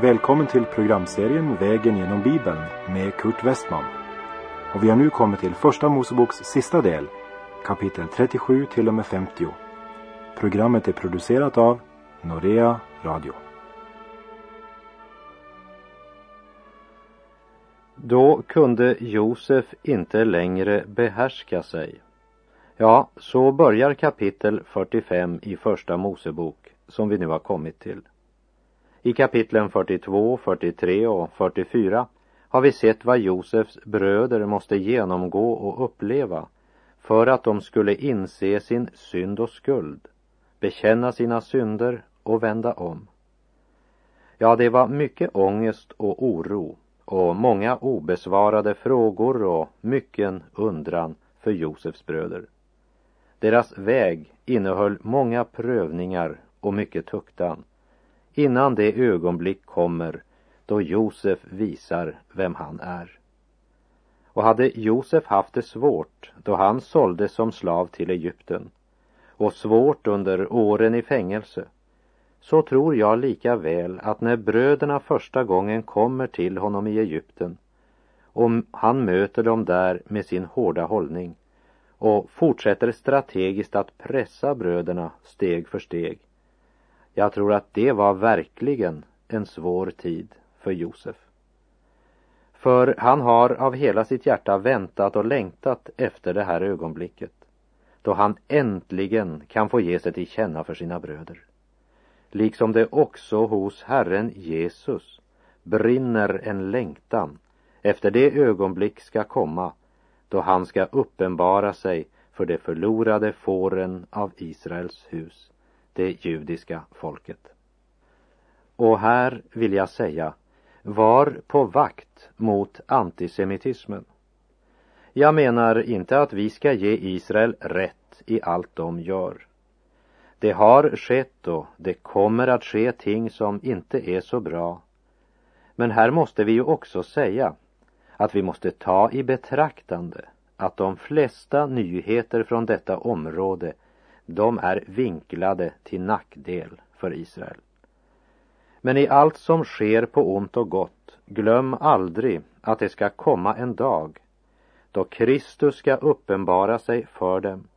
Välkommen till programserien Vägen genom Bibeln med Kurt Westman. Och vi har nu kommit till Första Moseboks sista del, kapitel 37 till och med 50. Programmet är producerat av Norea Radio. Då kunde Josef inte längre behärska sig. Ja, så börjar kapitel 45 i Första Mosebok som vi nu har kommit till. I kapitlen 42, 43 och 44 har vi sett vad Josefs bröder måste genomgå och uppleva för att de skulle inse sin synd och skuld, bekänna sina synder och vända om. Ja, det var mycket ångest och oro och många obesvarade frågor och mycken undran för Josefs bröder. Deras väg innehöll många prövningar och mycket tuktan innan det ögonblick kommer då Josef visar vem han är. Och hade Josef haft det svårt då han såldes som slav till Egypten och svårt under åren i fängelse så tror jag lika väl att när bröderna första gången kommer till honom i Egypten och han möter dem där med sin hårda hållning och fortsätter strategiskt att pressa bröderna steg för steg jag tror att det var verkligen en svår tid för Josef. För han har av hela sitt hjärta väntat och längtat efter det här ögonblicket då han äntligen kan få ge sig till känna för sina bröder. Liksom det också hos Herren Jesus brinner en längtan efter det ögonblick ska komma då han ska uppenbara sig för de förlorade fåren av Israels hus det judiska folket. Och här vill jag säga, var på vakt mot antisemitismen. Jag menar inte att vi ska ge Israel rätt i allt de gör. Det har skett och det kommer att ske ting som inte är så bra. Men här måste vi ju också säga att vi måste ta i betraktande att de flesta nyheter från detta område de är vinklade till nackdel för Israel. Men i allt som sker på ont och gott, glöm aldrig att det ska komma en dag då Kristus ska uppenbara sig för dem.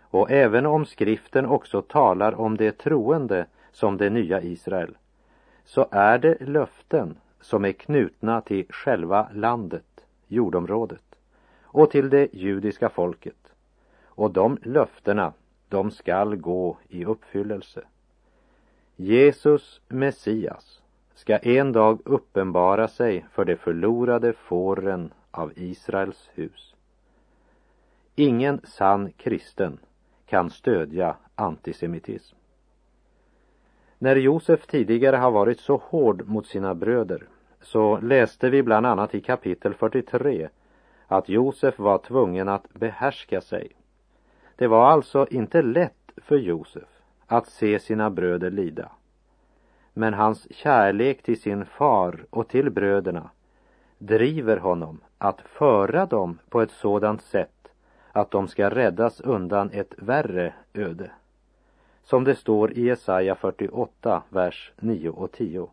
Och även om skriften också talar om det troende som det nya Israel, så är det löften som är knutna till själva landet, jordområdet, och till det judiska folket. Och de löftena de skall gå i uppfyllelse. Jesus, Messias, ska en dag uppenbara sig för de förlorade fåren av Israels hus. Ingen sann kristen kan stödja antisemitism. När Josef tidigare har varit så hård mot sina bröder så läste vi bland annat i kapitel 43 att Josef var tvungen att behärska sig det var alltså inte lätt för Josef att se sina bröder lida. Men hans kärlek till sin far och till bröderna driver honom att föra dem på ett sådant sätt att de ska räddas undan ett värre öde. Som det står i Jesaja 48, vers 9 och 10.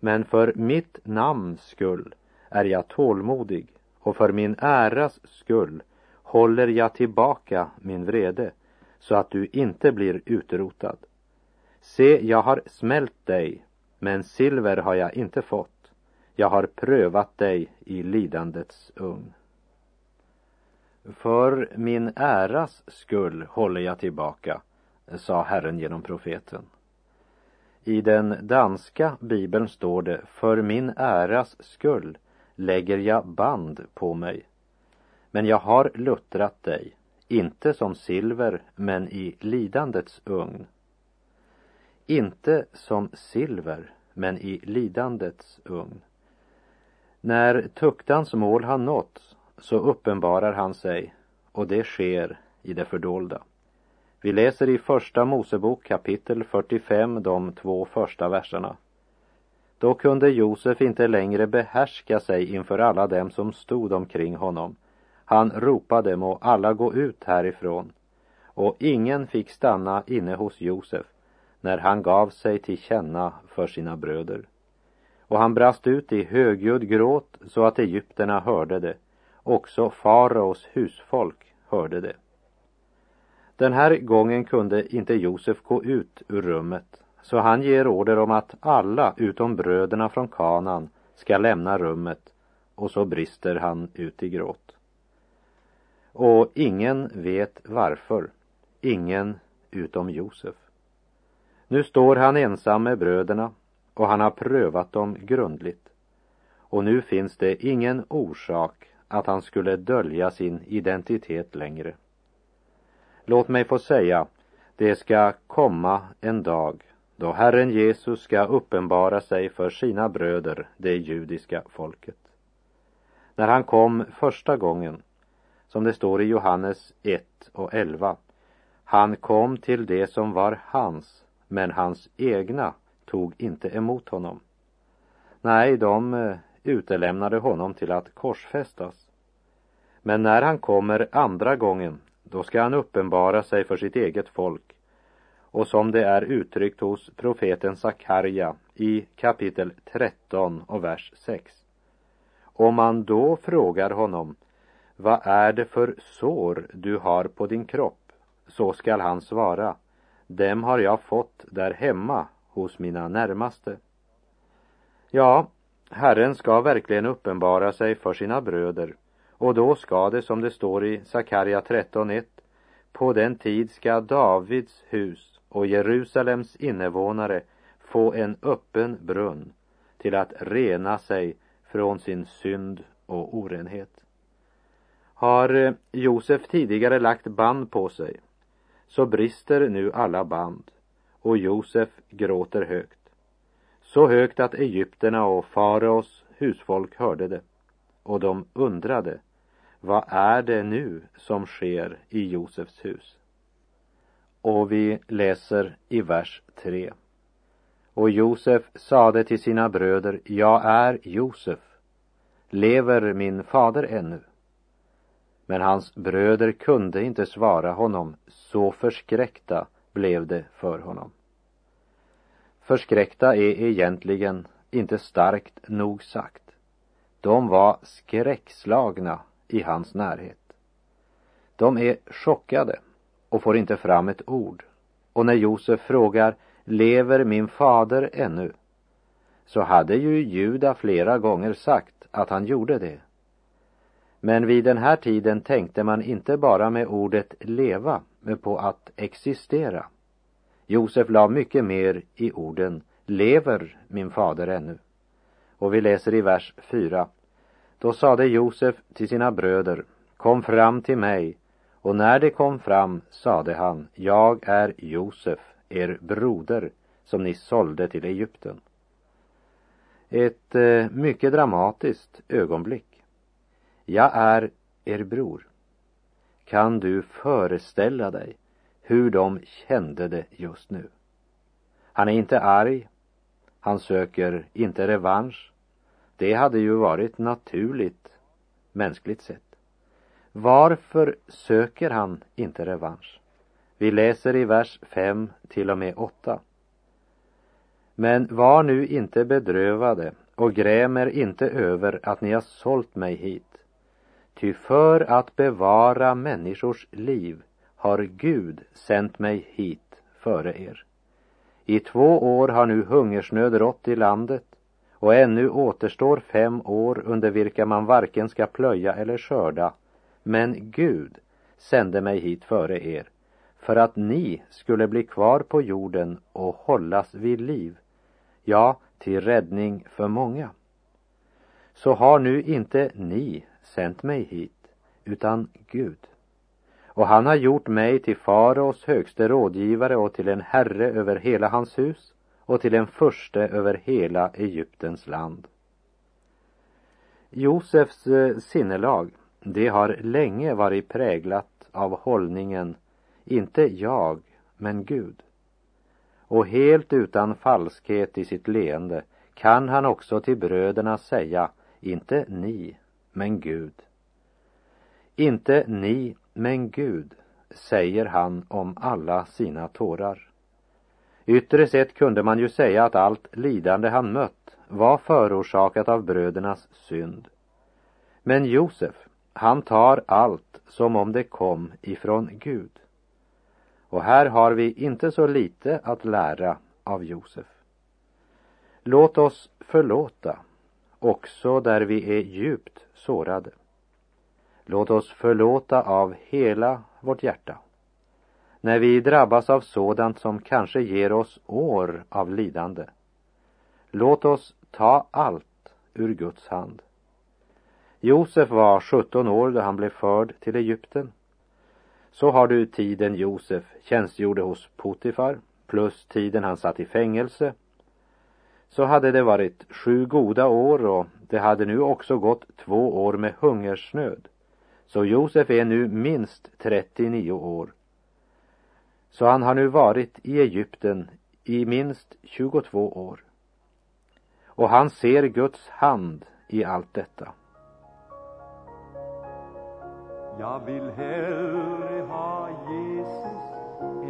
Men för mitt namns skull är jag tålmodig och för min äras skull håller jag tillbaka min vrede så att du inte blir utrotad. Se, jag har smält dig, men silver har jag inte fått. Jag har prövat dig i lidandets ugn. För min äras skull håller jag tillbaka, sa Herren genom profeten. I den danska bibeln står det, för min äras skull lägger jag band på mig men jag har luttrat dig, inte som silver, men i lidandets ugn. Inte som silver, men i lidandets ugn. När tuktans mål har nåtts så uppenbarar han sig och det sker i det fördolda. Vi läser i Första Mosebok kapitel 45 de två första verserna. Då kunde Josef inte längre behärska sig inför alla dem som stod omkring honom han ropade må alla gå ut härifrån och ingen fick stanna inne hos Josef när han gav sig till känna för sina bröder. och han brast ut i högljudd gråt så att egyptierna hörde det. Också faraos husfolk hörde det. Den här gången kunde inte Josef gå ut ur rummet, så han ger order om att alla utom bröderna från Kanan ska lämna rummet och så brister han ut i gråt. Och ingen vet varför, ingen utom Josef. Nu står han ensam med bröderna och han har prövat dem grundligt. Och nu finns det ingen orsak att han skulle dölja sin identitet längre. Låt mig få säga, det ska komma en dag då Herren Jesus ska uppenbara sig för sina bröder, det judiska folket. När han kom första gången, som det står i Johannes 1 och 11, han kom till det som var hans, men hans egna tog inte emot honom. Nej, de eh, utelämnade honom till att korsfästas. Men när han kommer andra gången, då ska han uppenbara sig för sitt eget folk. Och som det är uttryckt hos profeten Sakarja i kapitel 13 och vers 6. Om man då frågar honom, vad är det för sår du har på din kropp? Så skall han svara, dem har jag fått där hemma hos mina närmaste. Ja, Herren ska verkligen uppenbara sig för sina bröder och då ska det, som det står i Sakarja 13.1, på den tid ska Davids hus och Jerusalems invånare få en öppen brunn till att rena sig från sin synd och orenhet. Har eh, Josef tidigare lagt band på sig så brister nu alla band och Josef gråter högt. Så högt att egyptierna och faraos husfolk hörde det och de undrade vad är det nu som sker i Josefs hus? Och vi läser i vers 3. Och Josef sade till sina bröder, jag är Josef. Lever min fader ännu? Men hans bröder kunde inte svara honom, så förskräckta blev det för honom. Förskräckta är egentligen inte starkt nog sagt. De var skräckslagna i hans närhet. De är chockade och får inte fram ett ord. Och när Josef frågar, lever min fader ännu? Så hade ju Juda flera gånger sagt att han gjorde det. Men vid den här tiden tänkte man inte bara med ordet leva, men på att existera. Josef la mycket mer i orden lever min fader ännu. Och vi läser i vers 4. Då sade Josef till sina bröder, kom fram till mig. Och när de kom fram sade han, jag är Josef, er broder, som ni sålde till Egypten. Ett eh, mycket dramatiskt ögonblick. Jag är er bror. Kan du föreställa dig hur de kände det just nu? Han är inte arg. Han söker inte revansch. Det hade ju varit naturligt, mänskligt sett. Varför söker han inte revansch? Vi läser i vers 5 till och med 8. Men var nu inte bedrövade och grämer inte över att ni har sålt mig hit. Ty för att bevara människors liv har Gud sänt mig hit före er. I två år har nu hungersnöd rått i landet och ännu återstår fem år under vilka man varken ska plöja eller skörda. Men Gud sände mig hit före er för att ni skulle bli kvar på jorden och hållas vid liv, ja, till räddning för många. Så har nu inte ni sänt mig hit, utan Gud. Och han har gjort mig till faraos högste rådgivare och till en herre över hela hans hus och till en furste över hela Egyptens land. Josefs eh, sinnelag, det har länge varit präglat av hållningen inte jag, men Gud. Och helt utan falskhet i sitt leende kan han också till bröderna säga, inte ni, men Gud. Inte ni, men Gud, säger han om alla sina tårar. Yttre sett kunde man ju säga att allt lidande han mött var förorsakat av brödernas synd. Men Josef, han tar allt som om det kom ifrån Gud. Och här har vi inte så lite att lära av Josef. Låt oss förlåta också där vi är djupt sårade. Låt oss förlåta av hela vårt hjärta. När vi drabbas av sådant som kanske ger oss år av lidande. Låt oss ta allt ur Guds hand. Josef var 17 år då han blev förd till Egypten. Så har du tiden Josef tjänstgjorde hos Potifar plus tiden han satt i fängelse. Så hade det varit sju goda år och det hade nu också gått två år med hungersnöd. Så Josef är nu minst 39 år. Så han har nu varit i Egypten i minst 22 år. Och han ser Guds hand i allt detta. Jag vill hellre ha Jesus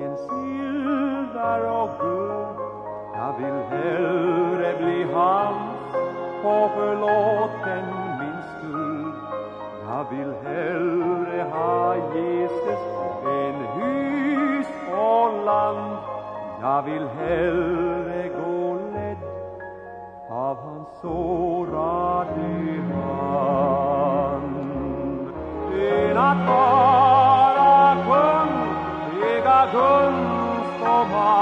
än silver och guld. Jag vill hellre förlåten min skuld. Jag vill hellre ha Jesus än hus och land. Jag vill hellre gå ledd av hans sårade hand än att vara kung, äga gunst och makt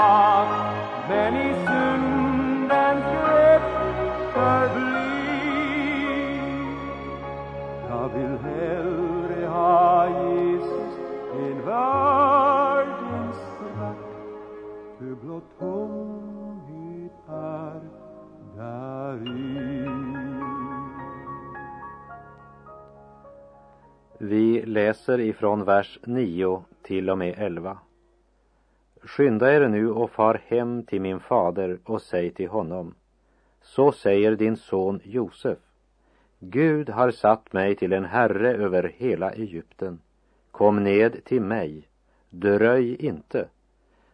läser ifrån vers 9 till och med 11. Skynda er nu och far hem till min fader och säg till honom. Så säger din son Josef. Gud har satt mig till en herre över hela Egypten. Kom ned till mig. Dröj inte.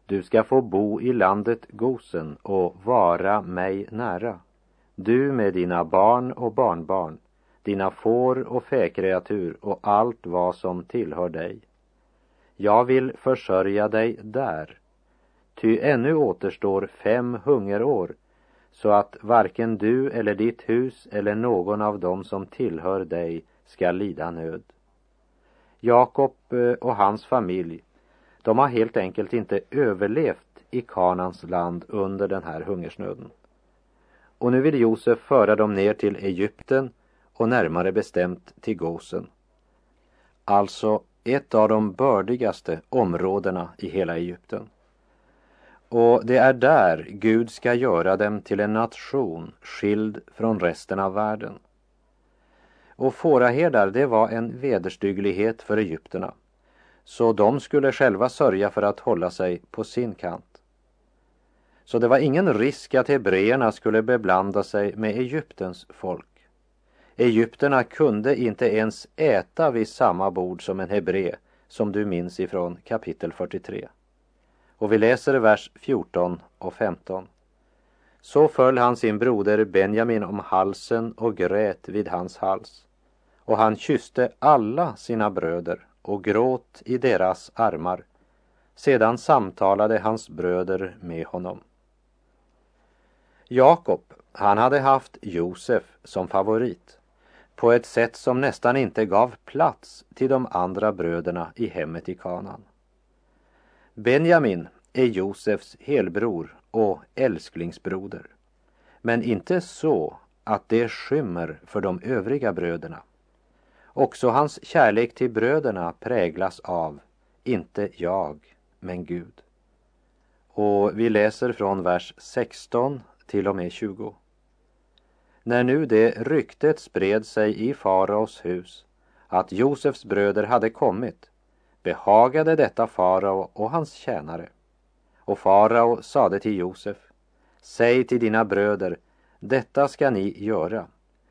Du ska få bo i landet Gosen och vara mig nära. Du med dina barn och barnbarn, dina får och fäkreatur och allt vad som tillhör dig. Jag vill försörja dig där Ty ännu återstår fem hungerår, så att varken du eller ditt hus eller någon av dem som tillhör dig ska lida nöd. Jakob eh, och hans familj, de har helt enkelt inte överlevt i Kanans land under den här hungersnöden. Och nu vill Josef föra dem ner till Egypten och närmare bestämt till Gosen. Alltså ett av de bördigaste områdena i hela Egypten. Och det är där Gud ska göra dem till en nation skild från resten av världen. Och fåraherdar, det var en vederstygglighet för egyptierna. Så de skulle själva sörja för att hålla sig på sin kant. Så det var ingen risk att hebreerna skulle beblanda sig med Egyptens folk. Egypterna kunde inte ens äta vid samma bord som en hebré som du minns ifrån kapitel 43. Och vi läser vers 14 och 15. Så föll han sin broder Benjamin om halsen och grät vid hans hals. Och han kysste alla sina bröder och gråt i deras armar. Sedan samtalade hans bröder med honom. Jakob, han hade haft Josef som favorit på ett sätt som nästan inte gav plats till de andra bröderna i hemmet i Kanaan. Benjamin är Josefs helbror och älsklingsbroder. Men inte så att det skymmer för de övriga bröderna. Också hans kärlek till bröderna präglas av, inte jag, men Gud. Och vi läser från vers 16 till och med 20. När nu det ryktet spred sig i faraos hus att Josefs bröder hade kommit behagade detta farao och hans tjänare. Och farao sade till Josef, säg till dina bröder, detta ska ni göra.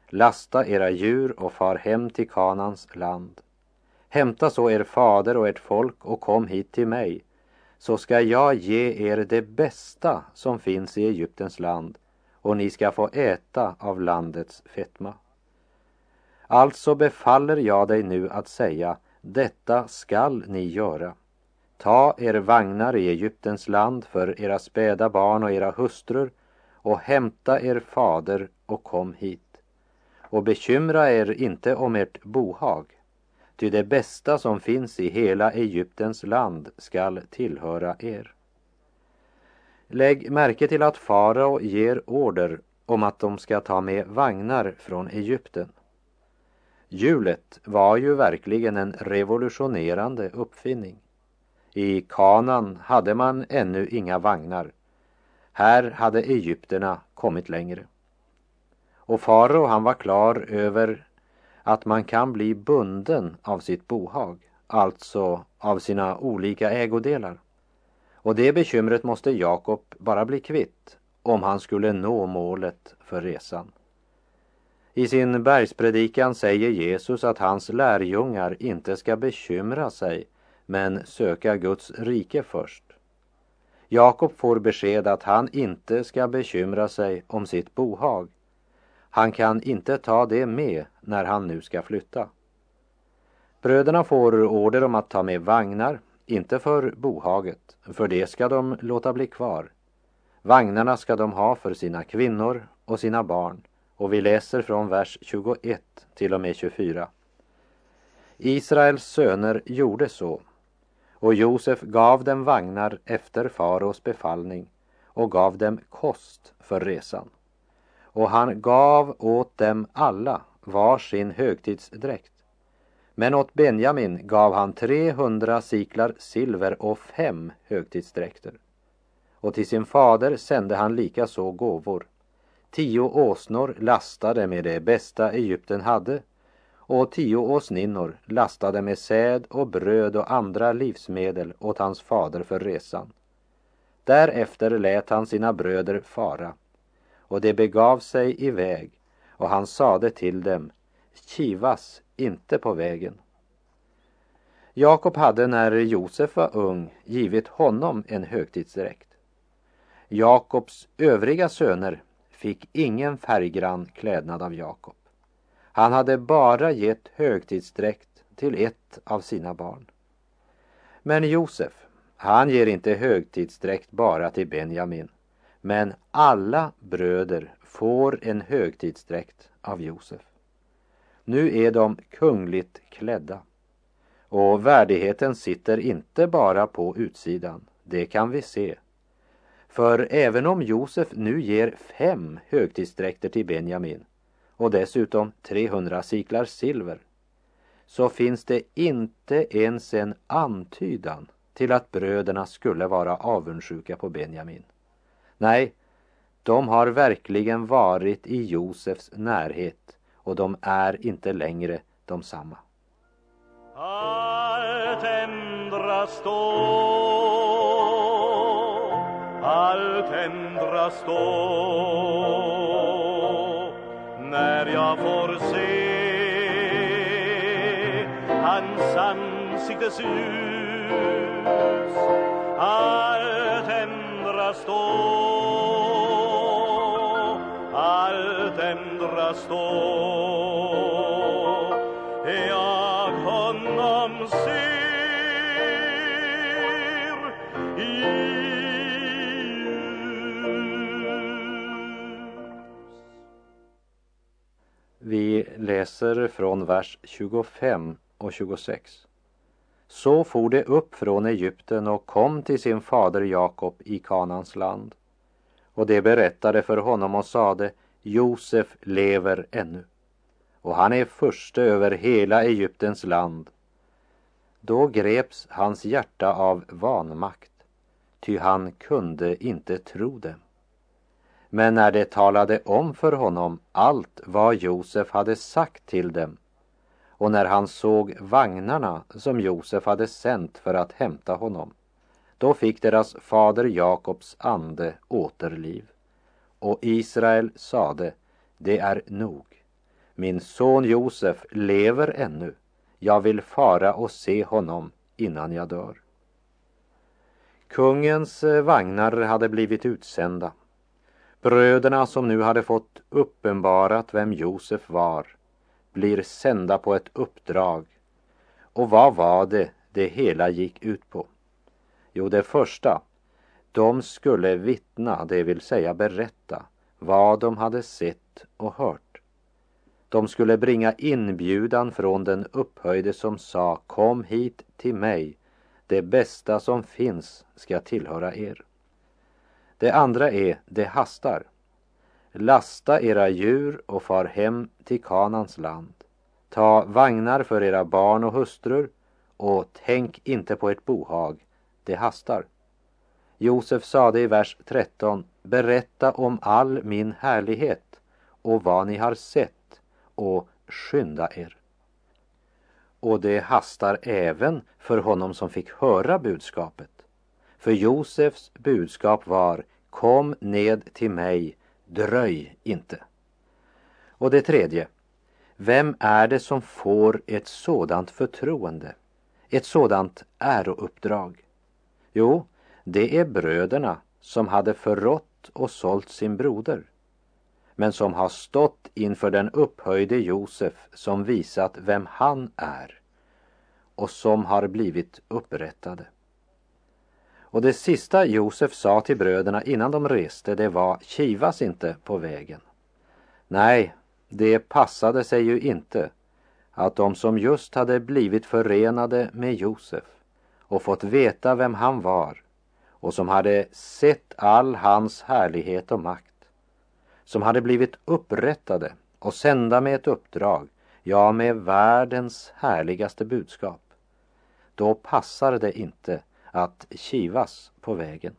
Lasta era djur och far hem till Kanans land. Hämta så er fader och ert folk och kom hit till mig, så ska jag ge er det bästa som finns i Egyptens land och ni ska få äta av landets fetma. Alltså befaller jag dig nu att säga, detta skall ni göra. Ta er vagnar i Egyptens land för era späda barn och era hustrur och hämta er fader och kom hit. Och bekymra er inte om ert bohag, ty det bästa som finns i hela Egyptens land skall tillhöra er. Lägg märke till att farao ger order om att de ska ta med vagnar från Egypten. Hjulet var ju verkligen en revolutionerande uppfinning. I Kanan hade man ännu inga vagnar. Här hade egyptierna kommit längre. Och farao han var klar över att man kan bli bunden av sitt bohag, alltså av sina olika ägodelar. Och det bekymret måste Jakob bara bli kvitt om han skulle nå målet för resan. I sin bergspredikan säger Jesus att hans lärjungar inte ska bekymra sig men söka Guds rike först. Jakob får besked att han inte ska bekymra sig om sitt bohag. Han kan inte ta det med när han nu ska flytta. Bröderna får order om att ta med vagnar, inte för bohaget, för det ska de låta bli kvar. Vagnarna ska de ha för sina kvinnor och sina barn och vi läser från vers 21 till och med 24. Israels söner gjorde så och Josef gav dem vagnar efter faraos befallning och gav dem kost för resan. Och han gav åt dem alla var sin högtidsdräkt. Men åt Benjamin gav han 300 siklar silver och fem högtidsdräkter. Och till sin fader sände han likaså gåvor. Tio åsnor lastade med det bästa Egypten hade och tio åsninnor lastade med säd och bröd och andra livsmedel åt hans fader för resan. Därefter lät han sina bröder fara och det begav sig iväg och han sade till dem kivas inte på vägen. Jakob hade när Josef var ung givit honom en högtidsdräkt. Jakobs övriga söner fick ingen färggrann klädnad av Jakob. Han hade bara gett högtidsdräkt till ett av sina barn. Men Josef, han ger inte högtidsdräkt bara till Benjamin, men alla bröder får en högtidsdräkt av Josef. Nu är de kungligt klädda. Och värdigheten sitter inte bara på utsidan, det kan vi se. För även om Josef nu ger fem högtidsdräkter till Benjamin och dessutom 300 siklar silver så finns det inte ens en antydan till att bröderna skulle vara avundsjuka på Benjamin. Nej, de har verkligen varit i Josefs närhet och de är inte längre de samma. Allt ändras då. Allt ändras då. När jag får se hans ansiktes ljus. Allt ändras då. Ändras Vi läser från vers 25 och 26. Så for det upp från Egypten och kom till sin fader Jakob i Kanans land. Och det berättade för honom och sade, Josef lever ännu, och han är förste över hela Egyptens land. Då greps hans hjärta av vanmakt, ty han kunde inte tro det. Men när de talade om för honom allt vad Josef hade sagt till dem och när han såg vagnarna som Josef hade sänt för att hämta honom, då fick deras fader Jakobs ande återliv. Och Israel sade, det är nog. Min son Josef lever ännu. Jag vill fara och se honom innan jag dör. Kungens eh, vagnar hade blivit utsända Bröderna som nu hade fått uppenbarat vem Josef var blir sända på ett uppdrag. Och vad var det det hela gick ut på? Jo, det första, de skulle vittna, det vill säga berätta, vad de hade sett och hört. De skulle bringa inbjudan från den upphöjde som sa Kom hit till mig, det bästa som finns ska tillhöra er. Det andra är Det hastar. Lasta era djur och far hem till Kanans land. Ta vagnar för era barn och hustrur och tänk inte på ert bohag, det hastar. Josef sade i vers 13, berätta om all min härlighet och vad ni har sett och skynda er. Och det hastar även för honom som fick höra budskapet. För Josefs budskap var, kom ned till mig, dröj inte. Och det tredje, vem är det som får ett sådant förtroende, ett sådant ärouppdrag? Jo, det är bröderna som hade förrått och sålt sin broder, men som har stått inför den upphöjde Josef som visat vem han är och som har blivit upprättade. Och det sista Josef sa till bröderna innan de reste, det var kivas inte på vägen. Nej, det passade sig ju inte att de som just hade blivit förenade med Josef och fått veta vem han var och som hade sett all hans härlighet och makt, som hade blivit upprättade och sända med ett uppdrag, ja, med världens härligaste budskap, då passar det inte att kivas på vägen.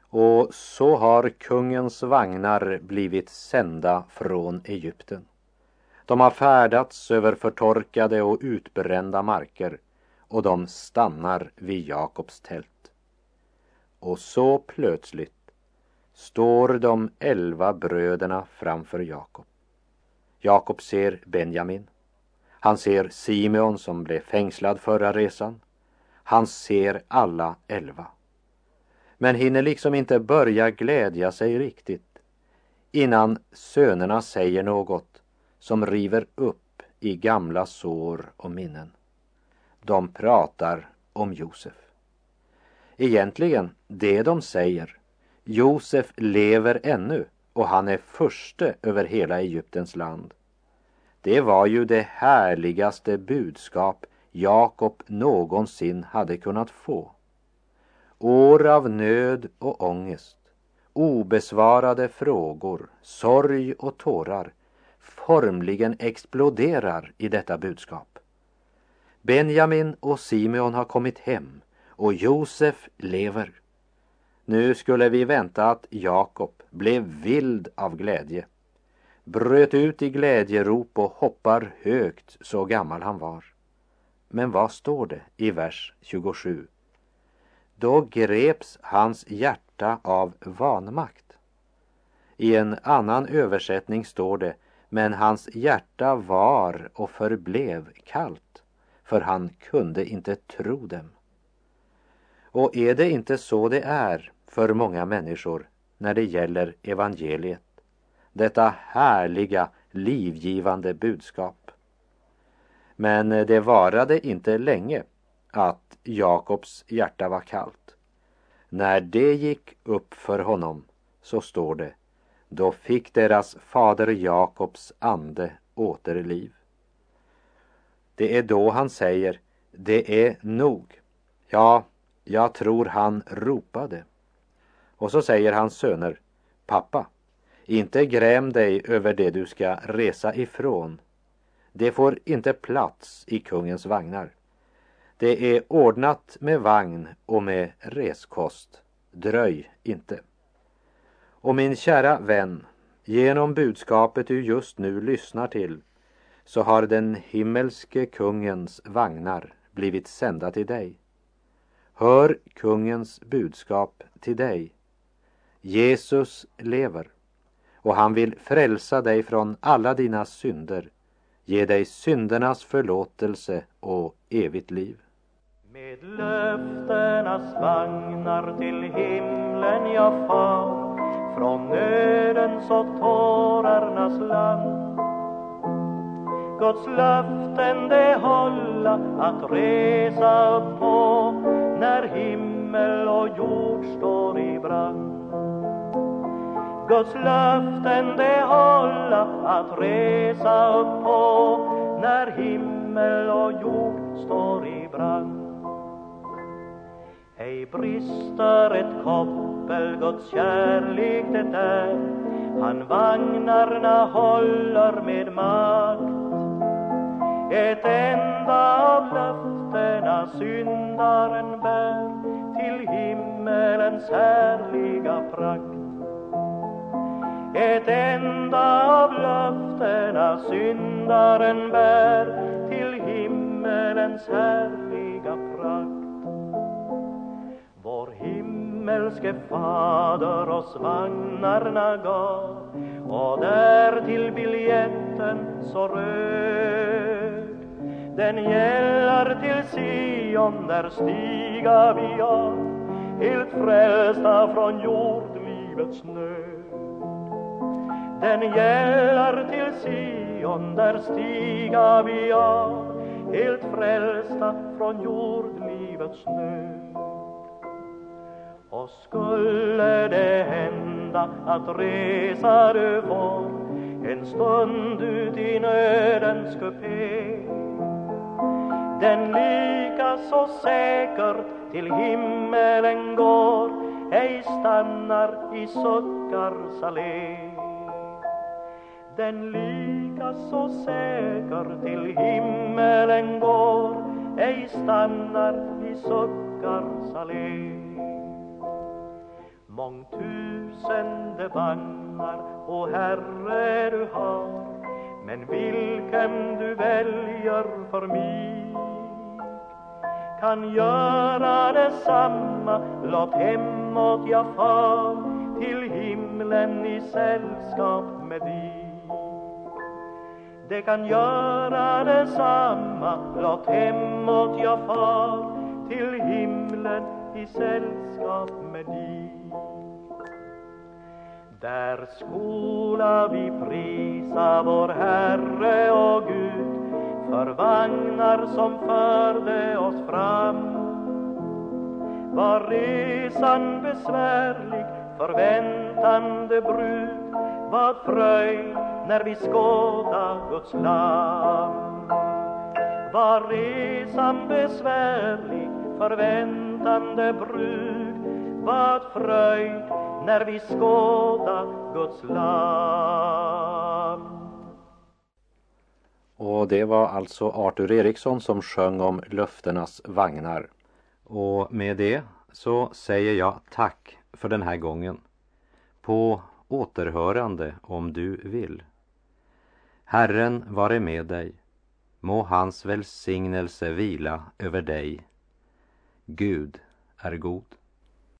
Och så har kungens vagnar blivit sända från Egypten. De har färdats över förtorkade och utbrända marker och de stannar vid Jakobs tält. Och så plötsligt står de elva bröderna framför Jakob. Jakob ser Benjamin. Han ser Simeon som blev fängslad förra resan. Han ser alla elva. Men hinner liksom inte börja glädja sig riktigt innan sönerna säger något som river upp i gamla sår och minnen. De pratar om Josef. Egentligen, det de säger, Josef lever ännu och han är förste över hela Egyptens land. Det var ju det härligaste budskap Jakob någonsin hade kunnat få. År av nöd och ångest, obesvarade frågor, sorg och tårar formligen exploderar i detta budskap. Benjamin och Simeon har kommit hem och Josef lever. Nu skulle vi vänta att Jakob blev vild av glädje, bröt ut i glädjerop och hoppar högt så gammal han var. Men vad står det i vers 27? Då greps hans hjärta av vanmakt. I en annan översättning står det, men hans hjärta var och förblev kallt, för han kunde inte tro dem. Och är det inte så det är för många människor när det gäller evangeliet? Detta härliga, livgivande budskap. Men det varade inte länge att Jakobs hjärta var kallt. När det gick upp för honom så står det, då fick deras fader Jakobs ande återliv. Det är då han säger, det är nog. Ja, jag tror han ropade. Och så säger hans söner, pappa, inte gräm dig över det du ska resa ifrån. Det får inte plats i kungens vagnar. Det är ordnat med vagn och med reskost. Dröj inte. Och min kära vän, genom budskapet du just nu lyssnar till så har den himmelske kungens vagnar blivit sända till dig. Hör kungens budskap till dig. Jesus lever och han vill frälsa dig från alla dina synder, ge dig syndernas förlåtelse och evigt liv. Med löftenas vagnar till himlen jag far från nödens och tårarnas land. Guds löften det hålla att resa upp på när himmel och jord står i brand. Guds löften det hålla att resa upp på när himmel och jord står i brand. Ej brister ett koppel, Guds kärlek det är han vagnarna håller med makt ett enda av löften löftena syndaren bär till himmelens härliga prakt ett enda av löftena syndaren bär till himmelens härliga prakt. Vår himmelske Fader oss vagnarna gav och där till biljetten så röd. Den gäller till Sion, där stiga vi av, helt frälsta från jordlivets nöd. Den gäller till Sion, där stiga vi av, helt frälsta från jordlivets nöd. Och skulle det hända att resa du får en stund ut i nödens kupé den lika så säker till himmelen går. Ej stannar i suckars allé den lika så säker till himmelen går. Ej stannar i suckars allé Mångtusende vagnar, o Herre, du har. Men vilken du väljer för mig kan göra detsamma, låt hemåt jag far till himlen i sällskap med dig det kan göra detsamma, låt hemåt jag far till himlen i sällskap med dig. Där skola vi prisa vår Herre och Gud för vagnar som förde. Var resan besvärlig, förväntande brud, vad fröjd när vi skåda Guds land. Var resan besvärlig, förväntande brud, vad fröjd när vi skåda Guds land. Och det var alltså Arthur Eriksson som sjöng om löftenas vagnar. Och med det så säger jag tack för den här gången. På återhörande om du vill. Herren vare med dig. Må hans välsignelse vila över dig. Gud är god.